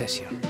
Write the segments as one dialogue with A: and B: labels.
A: Session.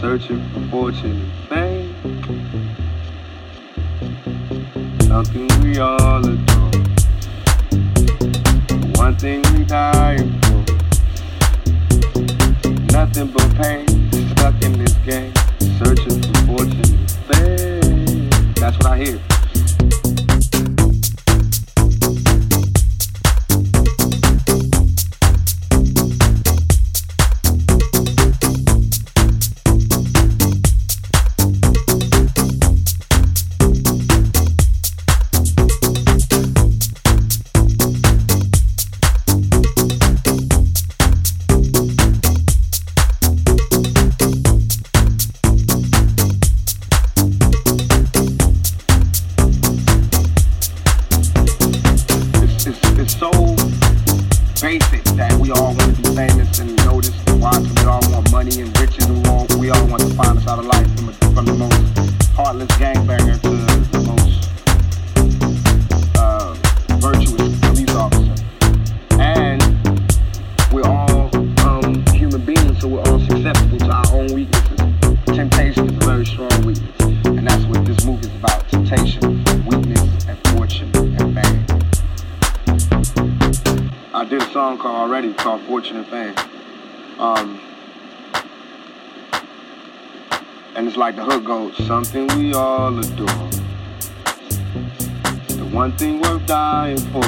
B: searching for fortune and fame. nothing. something we all adore. The one thing worth dying for.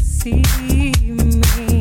C: see me.